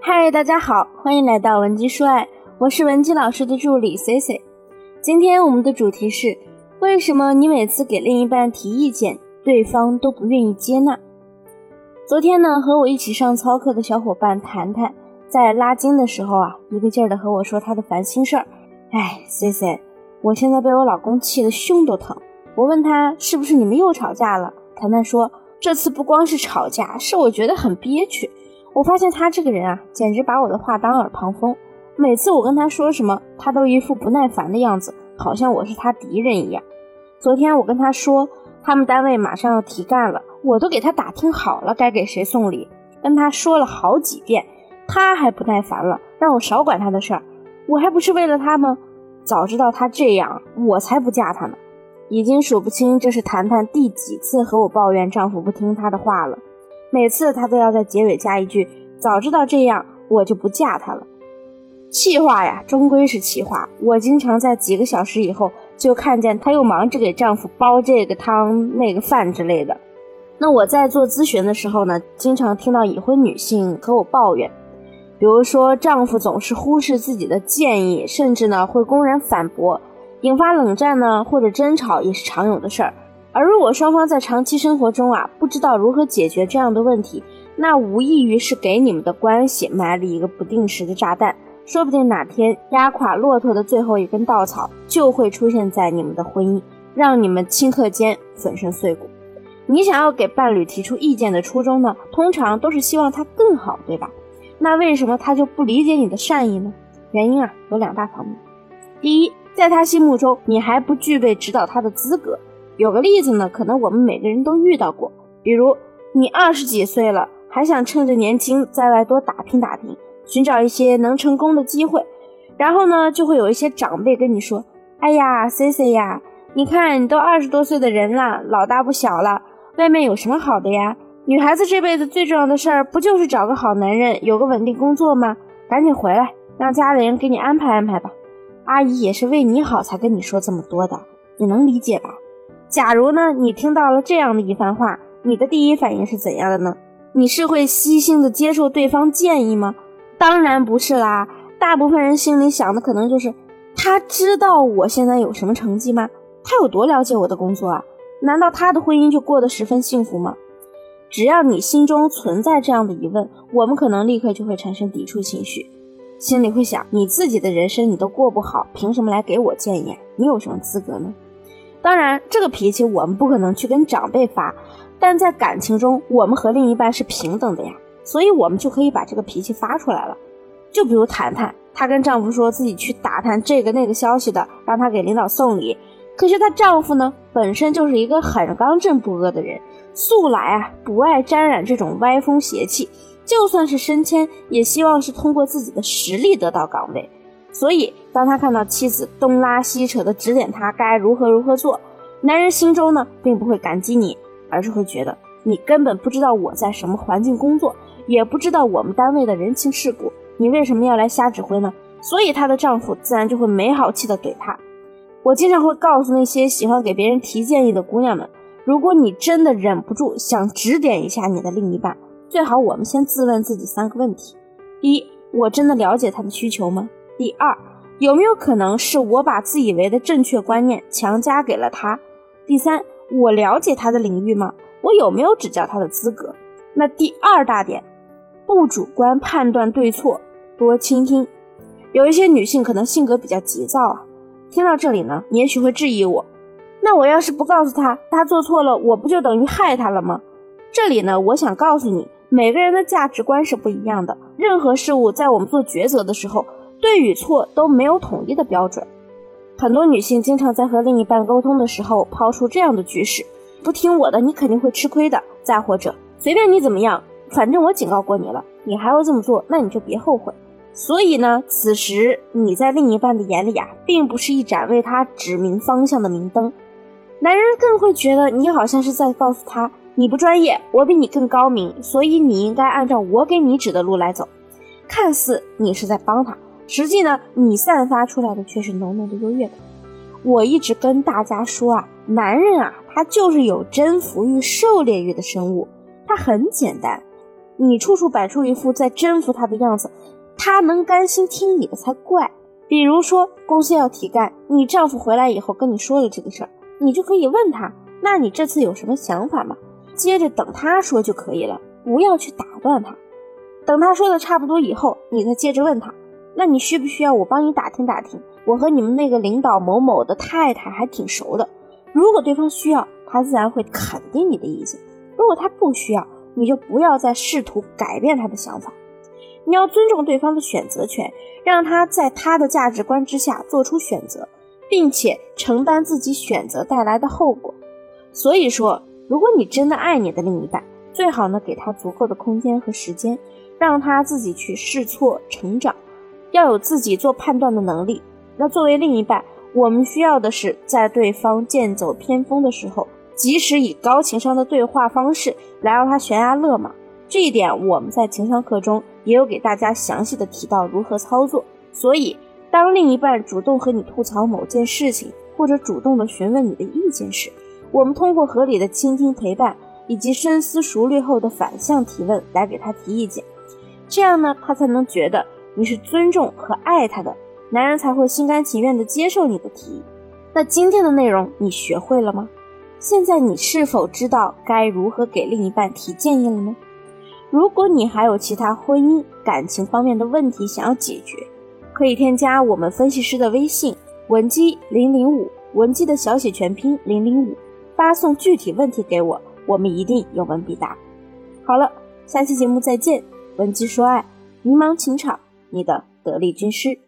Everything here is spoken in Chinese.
嗨，大家好，欢迎来到文姬说爱，我是文姬老师的助理 C C。今天我们的主题是：为什么你每次给另一半提意见，对方都不愿意接纳？昨天呢，和我一起上操课的小伙伴谈谈，在拉筋的时候啊，一个劲儿的和我说他的烦心事儿。哎，C C，我现在被我老公气得胸都疼。我问他是不是你们又吵架了？谈谈说，这次不光是吵架，是我觉得很憋屈。我发现他这个人啊，简直把我的话当耳旁风。每次我跟他说什么，他都一副不耐烦的样子，好像我是他敌人一样。昨天我跟他说，他们单位马上要提干了。我都给他打听好了该给谁送礼，跟他说了好几遍，他还不耐烦了，让我少管他的事儿。我还不是为了他吗？早知道他这样，我才不嫁他呢。已经数不清这是谈谈第几次和我抱怨丈夫不听她的话了，每次她都要在结尾加一句：“早知道这样，我就不嫁他了。”气话呀，终归是气话。我经常在几个小时以后就看见她又忙着给丈夫煲这个汤那个饭之类的。那我在做咨询的时候呢，经常听到已婚女性和我抱怨，比如说丈夫总是忽视自己的建议，甚至呢会公然反驳，引发冷战呢或者争吵也是常有的事儿。而如果双方在长期生活中啊不知道如何解决这样的问题，那无异于是给你们的关系埋了一个不定时的炸弹，说不定哪天压垮骆驼的最后一根稻草就会出现在你们的婚姻，让你们顷刻间粉身碎骨。你想要给伴侣提出意见的初衷呢，通常都是希望他更好，对吧？那为什么他就不理解你的善意呢？原因啊有两大方面。第一，在他心目中你还不具备指导他的资格。有个例子呢，可能我们每个人都遇到过，比如你二十几岁了，还想趁着年轻在外多打拼打拼，寻找一些能成功的机会，然后呢，就会有一些长辈跟你说：“哎呀，C C 呀，你看你都二十多岁的人了，老大不小了。”外面有什么好的呀？女孩子这辈子最重要的事儿不就是找个好男人，有个稳定工作吗？赶紧回来，让家里人给你安排安排吧。阿姨也是为你好才跟你说这么多的，你能理解吧？假如呢，你听到了这样的一番话，你的第一反应是怎样的呢？你是会悉心的接受对方建议吗？当然不是啦。大部分人心里想的可能就是，他知道我现在有什么成绩吗？他有多了解我的工作啊？难道他的婚姻就过得十分幸福吗？只要你心中存在这样的疑问，我们可能立刻就会产生抵触情绪，心里会想：你自己的人生你都过不好，凭什么来给我建议？你有什么资格呢？当然，这个脾气我们不可能去跟长辈发，但在感情中，我们和另一半是平等的呀，所以我们就可以把这个脾气发出来了。就比如谈谈，她跟丈夫说自己去打探这个那个消息的，让他给领导送礼。可是她丈夫呢，本身就是一个很刚正不阿的人，素来啊不爱沾染这种歪风邪气，就算是升迁，也希望是通过自己的实力得到岗位。所以，当他看到妻子东拉西扯的指点他该如何如何做，男人心中呢，并不会感激你，而是会觉得你根本不知道我在什么环境工作，也不知道我们单位的人情世故，你为什么要来瞎指挥呢？所以，她的丈夫自然就会没好气的怼她。我经常会告诉那些喜欢给别人提建议的姑娘们，如果你真的忍不住想指点一下你的另一半，最好我们先自问自己三个问题：第一，我真的了解他的需求吗？第二，有没有可能是我把自以为的正确观念强加给了他？第三，我了解他的领域吗？我有没有指教他的资格？那第二大点，不主观判断对错，多倾听。有一些女性可能性格比较急躁啊。听到这里呢，你也许会质疑我，那我要是不告诉他，他做错了，我不就等于害他了吗？这里呢，我想告诉你，每个人的价值观是不一样的，任何事物在我们做抉择的时候，对与错都没有统一的标准。很多女性经常在和另一半沟通的时候抛出这样的句式：不听我的，你肯定会吃亏的；再或者，随便你怎么样，反正我警告过你了，你还要这么做，那你就别后悔。所以呢，此时你在另一半的眼里啊，并不是一盏为他指明方向的明灯，男人更会觉得你好像是在告诉他，你不专业，我比你更高明，所以你应该按照我给你指的路来走。看似你是在帮他，实际呢，你散发出来的却是浓浓的优越感。我一直跟大家说啊，男人啊，他就是有征服欲、狩猎欲的生物，他很简单。你处处摆出一副在征服他的样子，他能甘心听你的才怪。比如说公司要提干，你丈夫回来以后跟你说了这个事儿，你就可以问他，那你这次有什么想法吗？接着等他说就可以了，不要去打断他。等他说的差不多以后，你再接着问他，那你需不需要我帮你打听打听？我和你们那个领导某某的太太还挺熟的。如果对方需要，他自然会肯定你的意见；如果他不需要，你就不要再试图改变他的想法。你要尊重对方的选择权，让他在他的价值观之下做出选择，并且承担自己选择带来的后果。所以说，如果你真的爱你的另一半，最好呢给他足够的空间和时间，让他自己去试错成长，要有自己做判断的能力。那作为另一半，我们需要的是在对方剑走偏锋的时候，及时以高情商的对话方式来让他悬崖勒马。这一点我们在情商课中也有给大家详细的提到如何操作。所以，当另一半主动和你吐槽某件事情，或者主动的询问你的意见时，我们通过合理的倾听陪伴，以及深思熟虑后的反向提问来给他提意见。这样呢，他才能觉得你是尊重和爱他的。男人才会心甘情愿地接受你的提议。那今天的内容你学会了吗？现在你是否知道该如何给另一半提建议了呢？如果你还有其他婚姻感情方面的问题想要解决，可以添加我们分析师的微信文姬零零五，文姬的小写全拼零零五，发送具体问题给我，我们一定有问必答。好了，下期节目再见，文姬说爱，迷茫情场，你的得力军师。